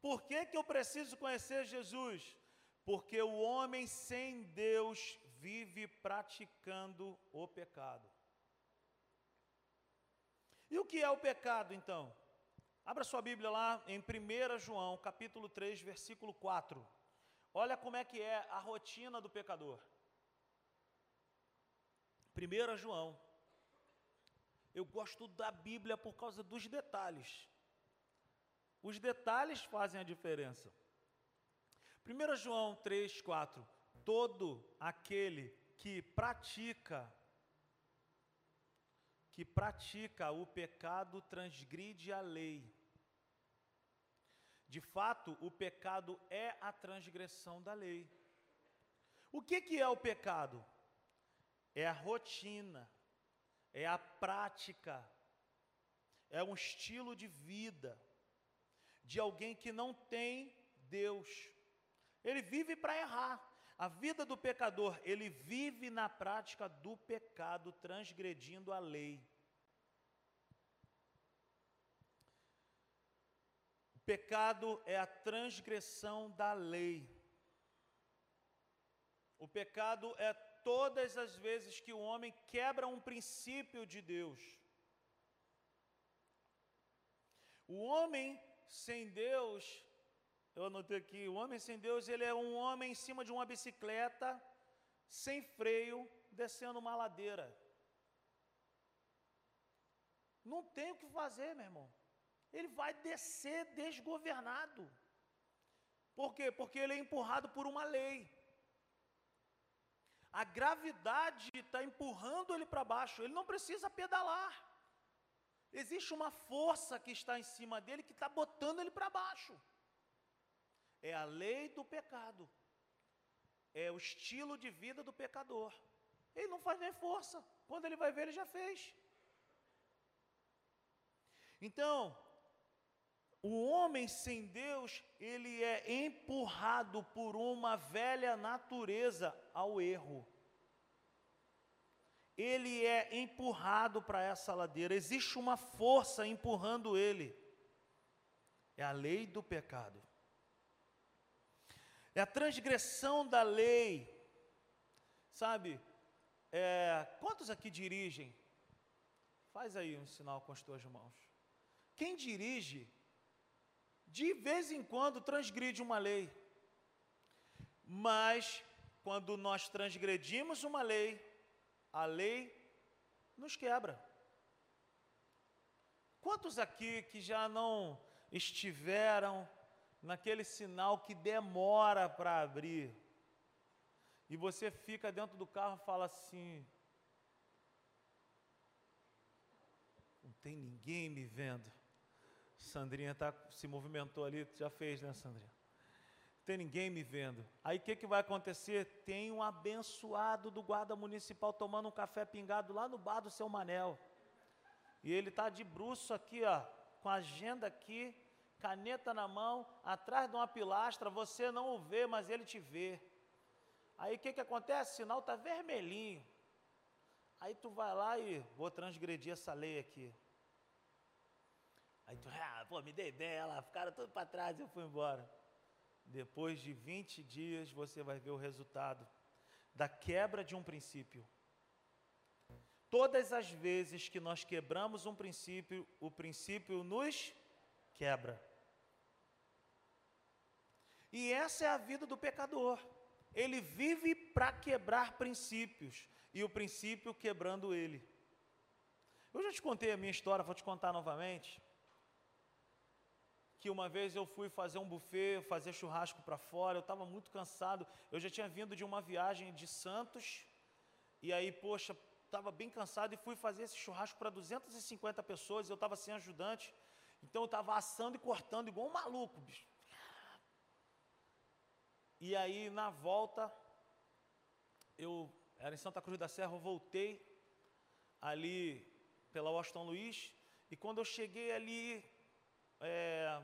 Por que, que eu preciso conhecer Jesus? Porque o homem sem Deus vive praticando o pecado. E o que é o pecado então? Abra sua Bíblia lá em 1 João, capítulo 3, versículo 4. Olha como é que é a rotina do pecador. 1 João. Eu gosto da Bíblia por causa dos detalhes. Os detalhes fazem a diferença. 1 João 3, 4. Todo aquele que pratica que pratica o pecado transgride a lei. De fato, o pecado é a transgressão da lei. O que, que é o pecado? É a rotina, é a prática, é um estilo de vida de alguém que não tem Deus. Ele vive para errar. A vida do pecador, ele vive na prática do pecado, transgredindo a lei. O pecado é a transgressão da lei. O pecado é todas as vezes que o homem quebra um princípio de Deus. O homem sem Deus, eu anotei aqui, o homem sem Deus, ele é um homem em cima de uma bicicleta, sem freio, descendo uma ladeira. Não tem o que fazer, meu irmão. Ele vai descer desgovernado. Por quê? Porque ele é empurrado por uma lei. A gravidade está empurrando ele para baixo, ele não precisa pedalar. Existe uma força que está em cima dele que está botando ele para baixo é a lei do pecado, é o estilo de vida do pecador. Ele não faz nem força, quando ele vai ver, ele já fez. Então, o homem sem Deus, ele é empurrado por uma velha natureza ao erro. Ele é empurrado para essa ladeira, existe uma força empurrando ele. É a lei do pecado é a transgressão da lei. Sabe, é, quantos aqui dirigem? Faz aí um sinal com as tuas mãos. Quem dirige, de vez em quando transgride uma lei, mas quando nós transgredimos uma lei, a lei nos quebra. Quantos aqui que já não estiveram naquele sinal que demora para abrir. E você fica dentro do carro e fala assim: Não tem ninguém me vendo. Sandrinha tá, se movimentou ali, já fez, né, Sandrinha? Não tem ninguém me vendo. Aí o que, que vai acontecer? Tem um abençoado do guarda municipal tomando um café pingado lá no bar do seu Manel. E ele está de bruço aqui, ó, com a agenda aqui, caneta na mão, atrás de uma pilastra, você não o vê, mas ele te vê. Aí o que, que acontece? O sinal está vermelhinho. Aí tu vai lá e vou transgredir essa lei aqui. Aí tu, ah, pô, me dei dela, ficaram tudo para trás e eu fui embora. Depois de 20 dias você vai ver o resultado da quebra de um princípio. Todas as vezes que nós quebramos um princípio, o princípio nos quebra. E essa é a vida do pecador. Ele vive para quebrar princípios e o princípio quebrando ele. Eu já te contei a minha história, vou te contar novamente. Que uma vez eu fui fazer um buffet, fazer churrasco para fora, eu estava muito cansado. Eu já tinha vindo de uma viagem de Santos, e aí, poxa, estava bem cansado e fui fazer esse churrasco para 250 pessoas. Eu estava sem ajudante, então eu estava assando e cortando igual um maluco, bicho. E aí, na volta, eu era em Santa Cruz da Serra, eu voltei ali pela Washington Luiz, e quando eu cheguei ali, é,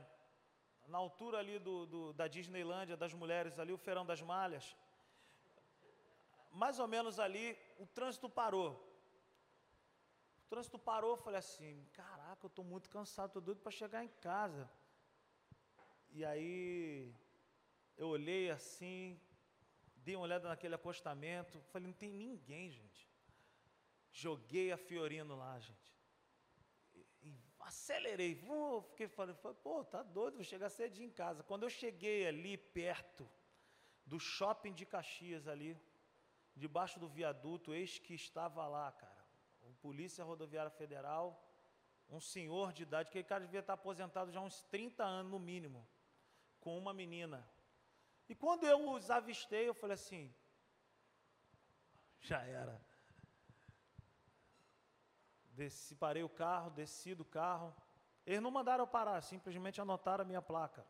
na altura ali do, do, da Disneylândia, das mulheres, ali o Feirão das Malhas, mais ou menos ali, o trânsito parou. O trânsito parou, eu falei assim, caraca, eu estou muito cansado, estou doido para chegar em casa. E aí, eu olhei assim, dei uma olhada naquele acostamento, falei, não tem ninguém, gente. Joguei a Fiorino lá, gente. E, e acelerei, vou, fiquei falando, pô, tá doido, vou chegar cedinho em casa. Quando eu cheguei ali perto do shopping de Caxias ali, debaixo do viaduto, eis que estava lá, cara, o Polícia Rodoviária Federal, um senhor de idade, que cara devia estar aposentado já uns 30 anos no mínimo, com uma menina. E quando eu os avistei, eu falei assim, já era. Desci, parei o carro, desci do carro. Eles não mandaram eu parar, simplesmente anotaram a minha placa.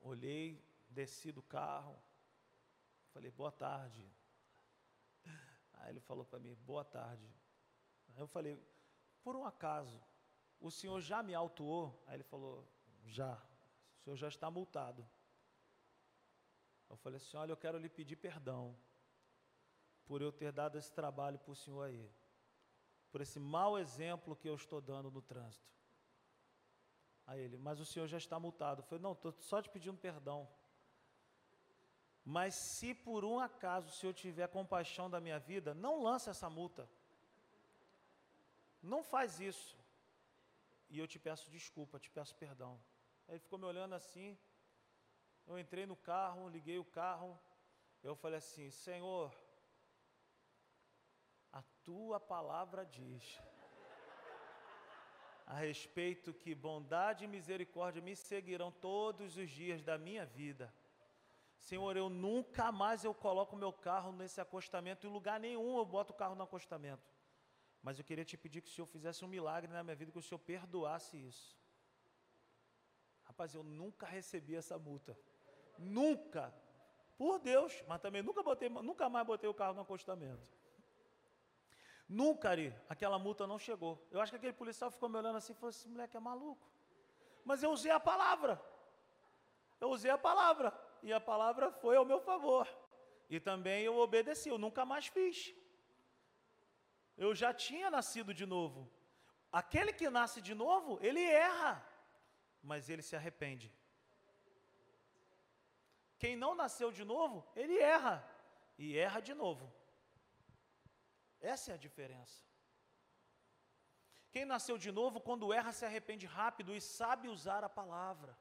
Olhei, desci do carro. Falei, boa tarde. Aí ele falou para mim, boa tarde. Aí eu falei, por um acaso, o senhor já me autuou? Aí ele falou, já. O senhor já está multado. Eu falei assim, olha, eu quero lhe pedir perdão por eu ter dado esse trabalho para o senhor aí, por esse mau exemplo que eu estou dando no trânsito. Aí ele, mas o senhor já está multado. Eu falei, não, estou só te pedindo perdão. Mas se por um acaso o senhor tiver compaixão da minha vida, não lança essa multa. Não faz isso. E eu te peço desculpa, te peço perdão. Aí ficou me olhando assim. Eu entrei no carro, liguei o carro. Eu falei assim: Senhor, a tua palavra diz a respeito que bondade e misericórdia me seguirão todos os dias da minha vida. Senhor, eu nunca mais eu coloco meu carro nesse acostamento, em lugar nenhum eu boto o carro no acostamento. Mas eu queria te pedir que o Senhor fizesse um milagre na minha vida, que o Senhor perdoasse isso. Rapaz, eu nunca recebi essa multa. Nunca. Por Deus, mas também nunca, botei, nunca mais botei o carro no acostamento. Nunca, Ari, aquela multa não chegou. Eu acho que aquele policial ficou me olhando assim e falou: esse moleque é maluco. Mas eu usei a palavra. Eu usei a palavra. E a palavra foi ao meu favor. E também eu obedeci, eu nunca mais fiz. Eu já tinha nascido de novo. Aquele que nasce de novo, ele erra, mas ele se arrepende. Quem não nasceu de novo, ele erra e erra de novo. Essa é a diferença. Quem nasceu de novo, quando erra, se arrepende rápido e sabe usar a palavra.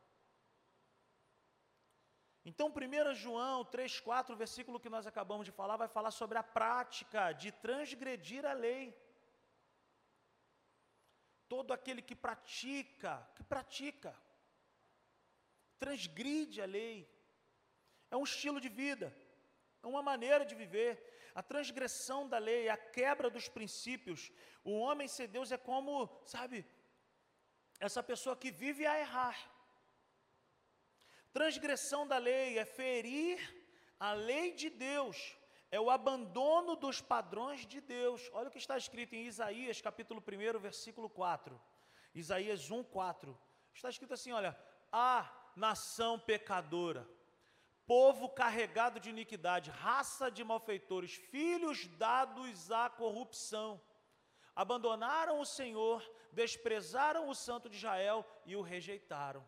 Então, 1 João 3,4, versículo que nós acabamos de falar, vai falar sobre a prática de transgredir a lei. Todo aquele que pratica, que pratica, transgride a lei, é um estilo de vida, é uma maneira de viver a transgressão da lei, a quebra dos princípios. O homem ser Deus é como, sabe, essa pessoa que vive a errar. Transgressão da lei é ferir a lei de Deus, é o abandono dos padrões de Deus. Olha o que está escrito em Isaías, capítulo 1, versículo 4. Isaías 1, 4. Está escrito assim: olha, a nação pecadora povo carregado de iniquidade, raça de malfeitores, filhos dados à corrupção. Abandonaram o Senhor, desprezaram o Santo de Israel e o rejeitaram.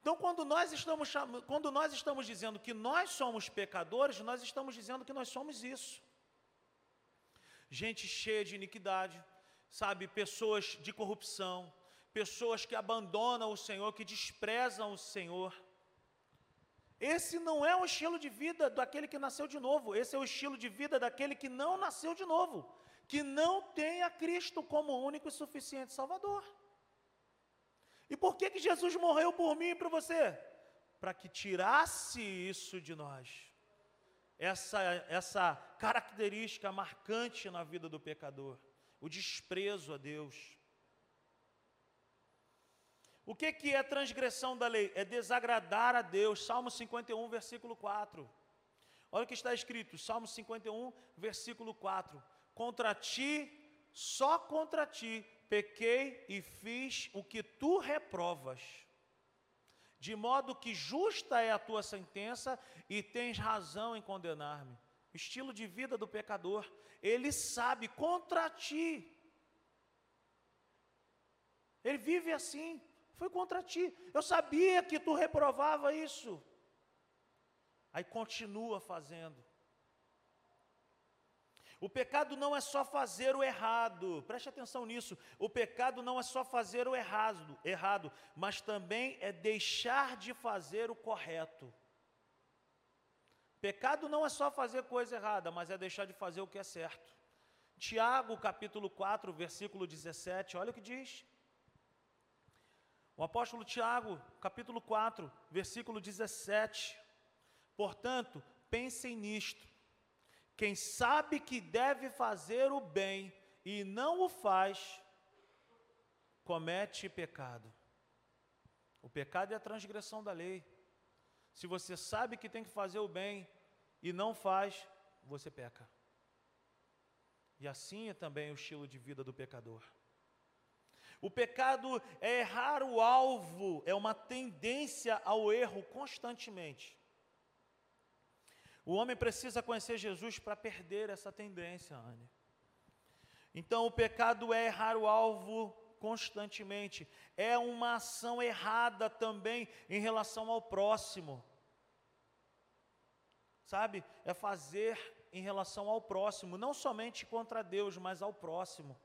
Então, quando nós estamos, quando nós estamos dizendo que nós somos pecadores, nós estamos dizendo que nós somos isso. Gente cheia de iniquidade, sabe, pessoas de corrupção, pessoas que abandonam o Senhor, que desprezam o Senhor. Esse não é o estilo de vida daquele que nasceu de novo, esse é o estilo de vida daquele que não nasceu de novo, que não tem a Cristo como único e suficiente Salvador. E por que, que Jesus morreu por mim e por você? Para que tirasse isso de nós, essa, essa característica marcante na vida do pecador, o desprezo a Deus. O que, que é transgressão da lei? É desagradar a Deus. Salmo 51, versículo 4. Olha o que está escrito, Salmo 51, versículo 4. Contra ti, só contra ti, pequei e fiz o que tu reprovas. De modo que justa é a tua sentença e tens razão em condenar-me. Estilo de vida do pecador, ele sabe contra ti. Ele vive assim, foi contra ti. Eu sabia que tu reprovava isso. Aí continua fazendo. O pecado não é só fazer o errado, preste atenção nisso. O pecado não é só fazer o errado, errado, mas também é deixar de fazer o correto. Pecado não é só fazer coisa errada, mas é deixar de fazer o que é certo. Tiago, capítulo 4, versículo 17, olha o que diz. O apóstolo Tiago, capítulo 4, versículo 17. Portanto, pensem nisto quem sabe que deve fazer o bem e não o faz, comete pecado. O pecado é a transgressão da lei. Se você sabe que tem que fazer o bem e não faz, você peca. E assim é também o estilo de vida do pecador. O pecado é errar o alvo, é uma tendência ao erro constantemente. O homem precisa conhecer Jesus para perder essa tendência, Anne. Então, o pecado é errar o alvo constantemente, é uma ação errada também em relação ao próximo. Sabe? É fazer em relação ao próximo, não somente contra Deus, mas ao próximo.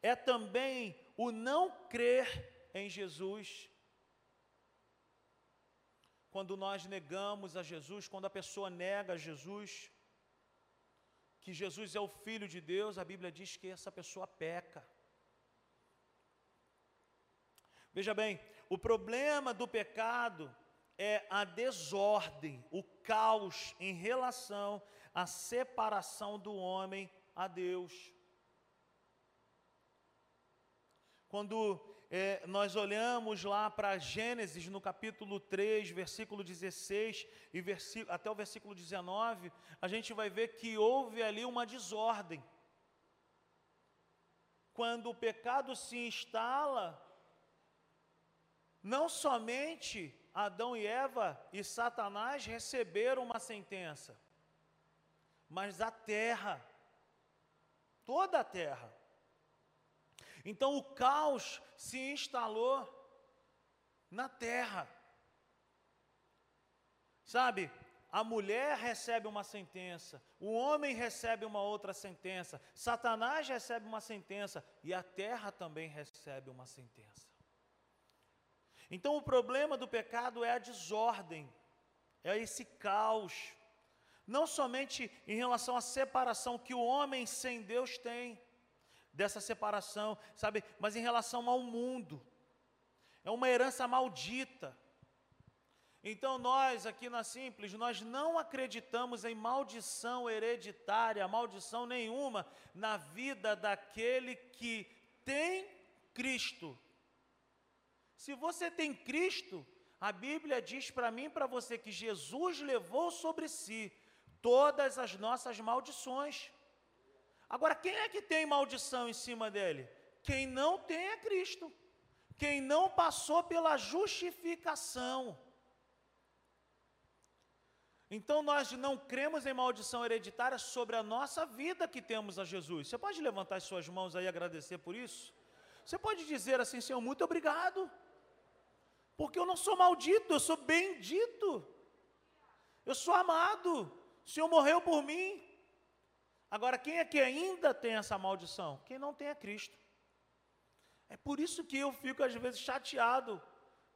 É também o não crer em Jesus quando nós negamos a Jesus, quando a pessoa nega Jesus, que Jesus é o Filho de Deus, a Bíblia diz que essa pessoa peca. Veja bem, o problema do pecado é a desordem, o caos em relação à separação do homem a Deus. Quando é, nós olhamos lá para Gênesis no capítulo 3, versículo 16 e até o versículo 19, a gente vai ver que houve ali uma desordem. Quando o pecado se instala, não somente Adão e Eva e Satanás receberam uma sentença, mas a terra, toda a terra. Então o caos se instalou na terra. Sabe, a mulher recebe uma sentença, o homem recebe uma outra sentença, Satanás recebe uma sentença e a terra também recebe uma sentença. Então o problema do pecado é a desordem, é esse caos, não somente em relação à separação que o homem sem Deus tem, dessa separação, sabe? Mas em relação ao mundo, é uma herança maldita. Então nós aqui na Simples, nós não acreditamos em maldição hereditária, maldição nenhuma na vida daquele que tem Cristo. Se você tem Cristo, a Bíblia diz para mim e para você que Jesus levou sobre si todas as nossas maldições. Agora, quem é que tem maldição em cima dele? Quem não tem é Cristo. Quem não passou pela justificação. Então nós não cremos em maldição hereditária sobre a nossa vida que temos a Jesus. Você pode levantar as suas mãos aí e agradecer por isso? Você pode dizer assim, Senhor, muito obrigado. Porque eu não sou maldito, eu sou bendito. Eu sou amado. O Senhor morreu por mim. Agora, quem é que ainda tem essa maldição? Quem não tem é Cristo. É por isso que eu fico às vezes chateado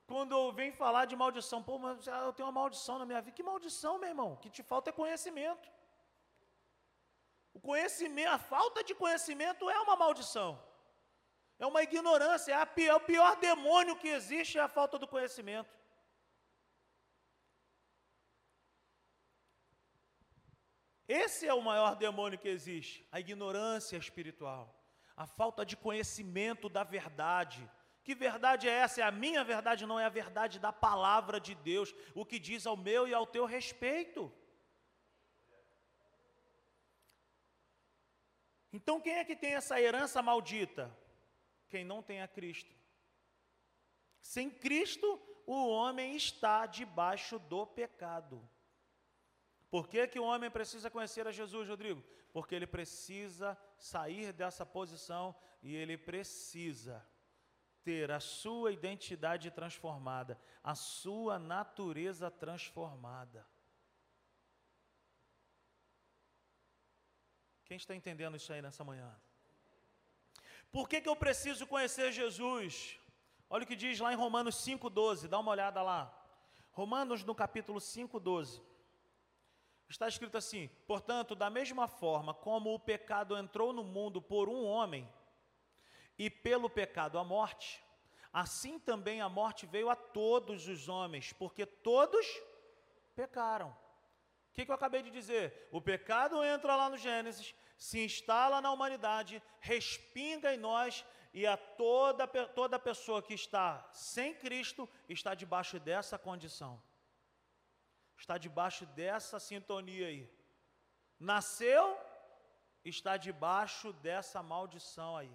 quando venho falar de maldição. Pô, mas eu tenho uma maldição na minha vida. Que maldição, meu irmão? O que te falta é conhecimento. O conhecimento, a falta de conhecimento é uma maldição. É uma ignorância, é, pior, é o pior demônio que existe é a falta do conhecimento. Esse é o maior demônio que existe, a ignorância espiritual, a falta de conhecimento da verdade Que verdade é essa? É a minha verdade, não é a verdade da palavra de Deus, o que diz ao meu e ao teu respeito. Então, quem é que tem essa herança maldita? Quem não tem a Cristo. Sem Cristo, o homem está debaixo do pecado. Por que, que o homem precisa conhecer a Jesus, Rodrigo? Porque ele precisa sair dessa posição e ele precisa ter a sua identidade transformada, a sua natureza transformada. Quem está entendendo isso aí nessa manhã? Por que, que eu preciso conhecer Jesus? Olha o que diz lá em Romanos 5,12, dá uma olhada lá. Romanos no capítulo 5,12. Está escrito assim: portanto, da mesma forma como o pecado entrou no mundo por um homem, e pelo pecado a morte, assim também a morte veio a todos os homens, porque todos pecaram. O que, que eu acabei de dizer? O pecado entra lá no Gênesis, se instala na humanidade, respinga em nós, e a toda, toda pessoa que está sem Cristo está debaixo dessa condição está debaixo dessa sintonia aí. Nasceu, está debaixo dessa maldição aí,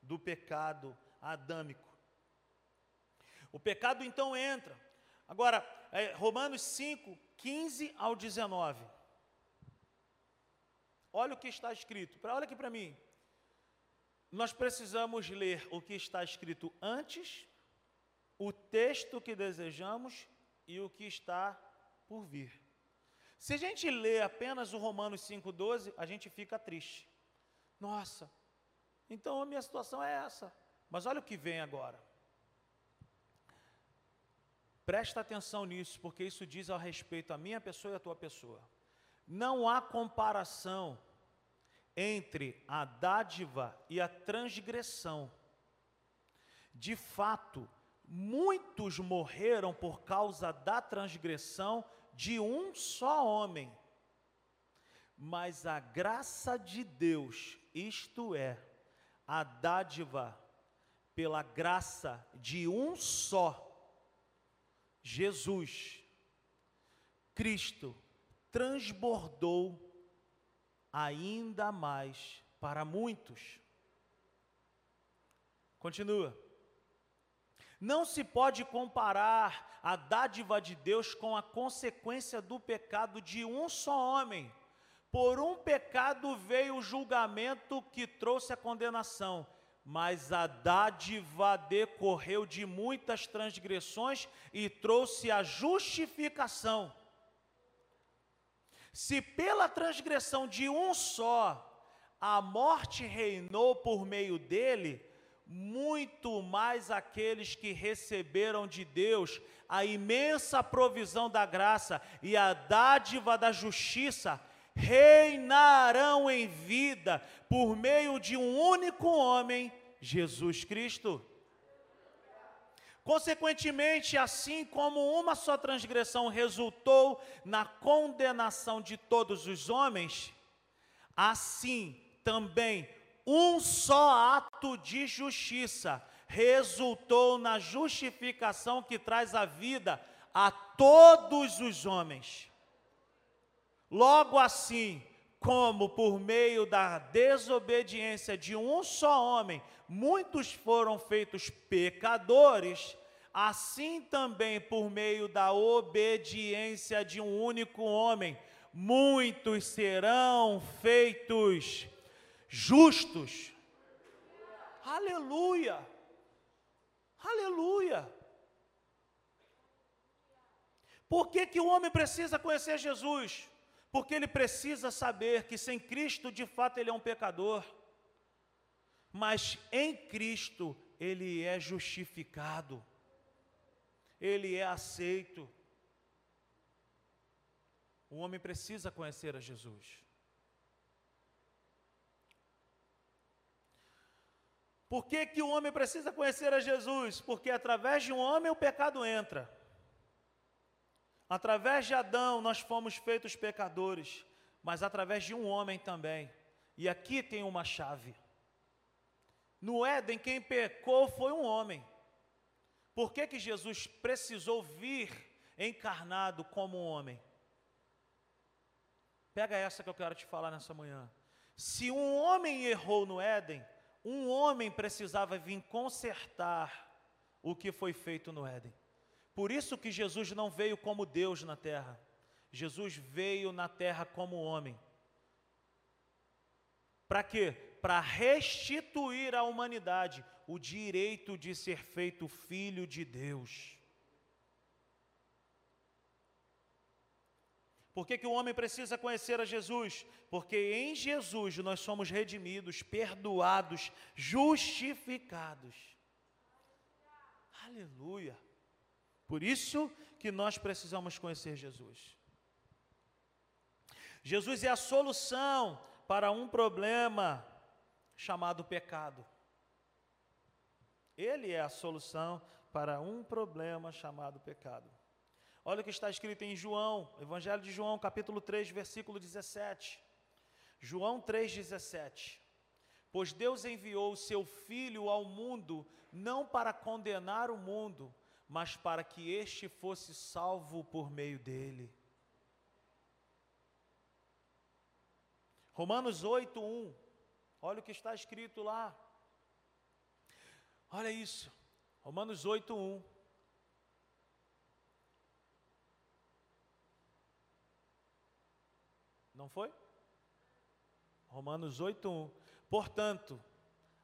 do pecado adâmico. O pecado então entra. Agora, é, Romanos 5, 15 ao 19. Olha o que está escrito. Olha aqui para mim. Nós precisamos ler o que está escrito antes, o texto que desejamos e o que está por vir. Se a gente lê apenas o Romanos 5,12, a gente fica triste. Nossa, então a minha situação é essa. Mas olha o que vem agora. Presta atenção nisso, porque isso diz ao respeito a minha pessoa e a tua pessoa. Não há comparação entre a dádiva e a transgressão. De fato, muitos morreram por causa da transgressão de um só homem. Mas a graça de Deus, isto é, a dádiva pela graça de um só, Jesus, Cristo, transbordou ainda mais para muitos. Continua. Não se pode comparar a dádiva de Deus com a consequência do pecado de um só homem. Por um pecado veio o julgamento que trouxe a condenação, mas a dádiva decorreu de muitas transgressões e trouxe a justificação. Se pela transgressão de um só a morte reinou por meio dele, muito mais aqueles que receberam de Deus a imensa provisão da graça e a dádiva da justiça, reinarão em vida por meio de um único homem, Jesus Cristo. Consequentemente, assim como uma só transgressão resultou na condenação de todos os homens, assim também um só ato de justiça resultou na justificação que traz a vida a todos os homens. Logo assim, como por meio da desobediência de um só homem, muitos foram feitos pecadores, assim também por meio da obediência de um único homem, muitos serão feitos justos. Aleluia! Aleluia! Por que, que o homem precisa conhecer Jesus? Porque ele precisa saber que sem Cristo, de fato, ele é um pecador. Mas em Cristo, ele é justificado. Ele é aceito. O homem precisa conhecer a Jesus. Por que, que o homem precisa conhecer a Jesus? Porque através de um homem o pecado entra. Através de Adão nós fomos feitos pecadores, mas através de um homem também. E aqui tem uma chave. No Éden, quem pecou foi um homem. Por que, que Jesus precisou vir encarnado como um homem? Pega essa que eu quero te falar nessa manhã. Se um homem errou no Éden, um homem precisava vir consertar o que foi feito no Éden. Por isso que Jesus não veio como Deus na terra. Jesus veio na terra como homem. Para quê? Para restituir à humanidade o direito de ser feito filho de Deus. Por que, que o homem precisa conhecer a Jesus? Porque em Jesus nós somos redimidos, perdoados, justificados. Aleluia. Por isso que nós precisamos conhecer Jesus. Jesus é a solução para um problema chamado pecado. Ele é a solução para um problema chamado pecado. Olha o que está escrito em João, Evangelho de João, capítulo 3, versículo 17. João 3,17. Pois Deus enviou o seu Filho ao mundo, não para condenar o mundo, mas para que este fosse salvo por meio dele. Romanos 8:1. Olha o que está escrito lá. Olha isso. Romanos 8:1. Não foi? Romanos 8:1. Portanto,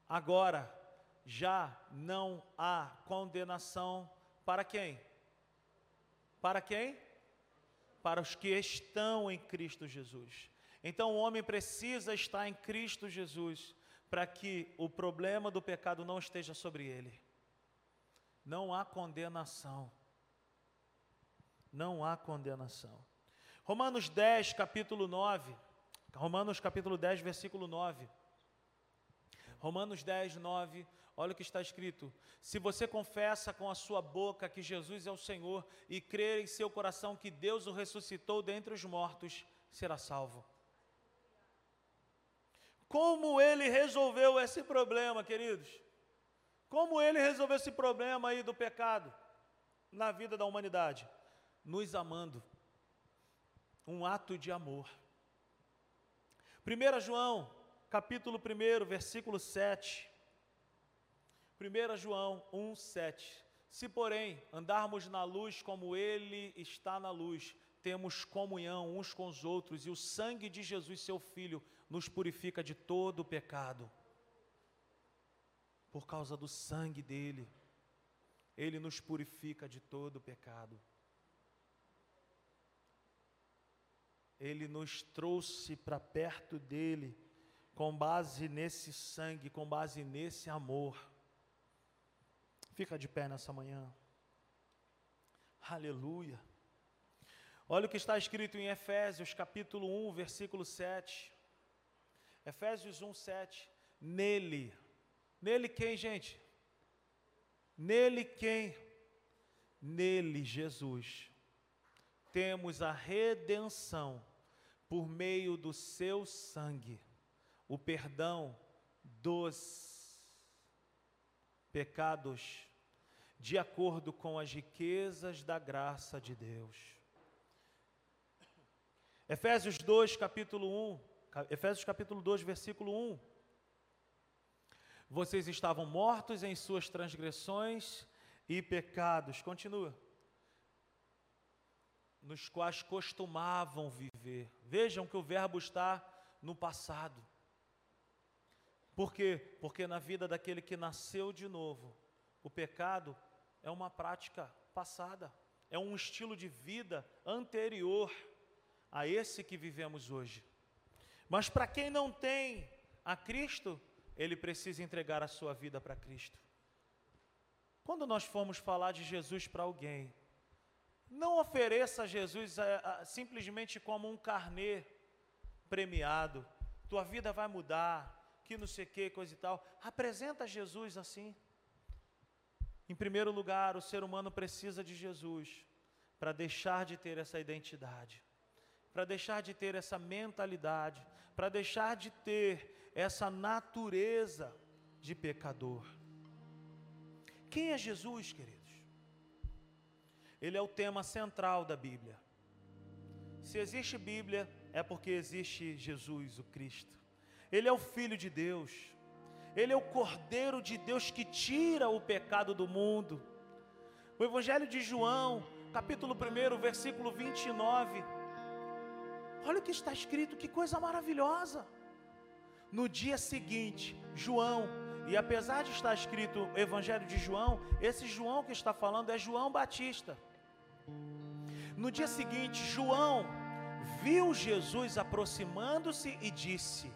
agora já não há condenação para quem? Para quem? Para os que estão em Cristo Jesus. Então o homem precisa estar em Cristo Jesus para que o problema do pecado não esteja sobre ele. Não há condenação. Não há condenação. Romanos 10, capítulo 9. Romanos capítulo 10, versículo 9. Romanos 10, 9. Olha o que está escrito: Se você confessa com a sua boca que Jesus é o Senhor e crer em seu coração que Deus o ressuscitou dentre os mortos, será salvo. Como ele resolveu esse problema, queridos? Como ele resolveu esse problema aí do pecado na vida da humanidade? Nos amando um ato de amor. 1 João, capítulo 1, versículo 7. 1 João 1, 7. Se, porém, andarmos na luz como Ele está na luz, temos comunhão uns com os outros, e o sangue de Jesus, seu Filho, nos purifica de todo o pecado. Por causa do sangue dele, ele nos purifica de todo o pecado. Ele nos trouxe para perto dele, com base nesse sangue, com base nesse amor. Fica de pé nessa manhã. Aleluia. Olha o que está escrito em Efésios, capítulo 1, versículo 7. Efésios 1, 7. Nele. Nele quem, gente? Nele quem? Nele, Jesus temos a redenção por meio do seu sangue, o perdão dos pecados, de acordo com as riquezas da graça de Deus. Efésios 2, capítulo 1, Efésios capítulo 2, versículo 1. Vocês estavam mortos em suas transgressões e pecados. Continua nos quais costumavam viver. Vejam que o verbo está no passado. Por quê? Porque na vida daquele que nasceu de novo, o pecado é uma prática passada, é um estilo de vida anterior a esse que vivemos hoje. Mas para quem não tem a Cristo, ele precisa entregar a sua vida para Cristo. Quando nós formos falar de Jesus para alguém, não ofereça Jesus a, a, simplesmente como um carnê premiado. Tua vida vai mudar, que não sei o que, coisa e tal. Apresenta Jesus assim. Em primeiro lugar, o ser humano precisa de Jesus para deixar de ter essa identidade, para deixar de ter essa mentalidade, para deixar de ter essa natureza de pecador. Quem é Jesus, queridos? Ele é o tema central da Bíblia. Se existe Bíblia, é porque existe Jesus, o Cristo. Ele é o Filho de Deus. Ele é o Cordeiro de Deus que tira o pecado do mundo. O Evangelho de João, capítulo 1, versículo 29. Olha o que está escrito, que coisa maravilhosa. No dia seguinte, João, e apesar de estar escrito Evangelho de João, esse João que está falando é João Batista. No dia seguinte, João viu Jesus aproximando-se e disse: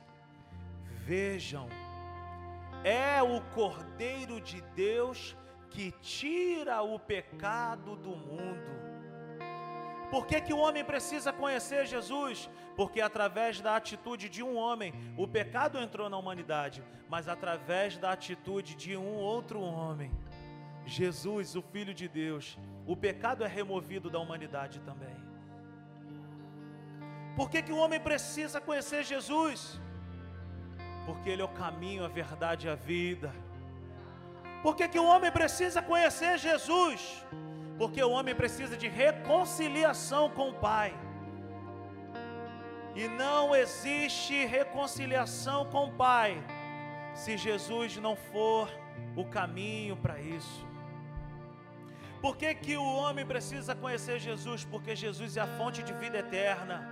Vejam, é o Cordeiro de Deus que tira o pecado do mundo. Por que, que o homem precisa conhecer Jesus? Porque através da atitude de um homem, o pecado entrou na humanidade, mas através da atitude de um outro homem, Jesus, o Filho de Deus, o pecado é removido da humanidade também. Por que, que o homem precisa conhecer Jesus? Porque Ele é o caminho, a verdade e a vida. Por que, que o homem precisa conhecer Jesus? Porque o homem precisa de reconciliação com o Pai. E não existe reconciliação com o Pai se Jesus não for o caminho para isso. Por que, que o homem precisa conhecer Jesus? Porque Jesus é a fonte de vida eterna.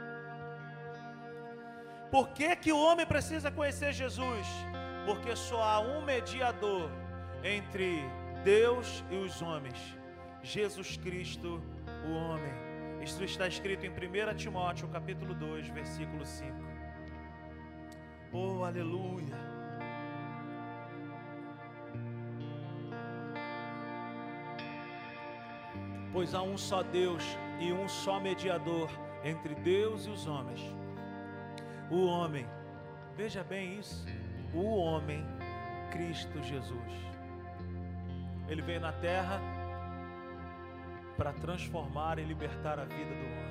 Por que, que o homem precisa conhecer Jesus? Porque só há um mediador entre Deus e os homens, Jesus Cristo, o homem. Isso está escrito em 1 Timóteo, capítulo 2, versículo 5. Oh, aleluia. Pois há um só Deus e um só mediador entre Deus e os homens. O homem, veja bem isso, o homem, Cristo Jesus. Ele veio na terra para transformar e libertar a vida do homem.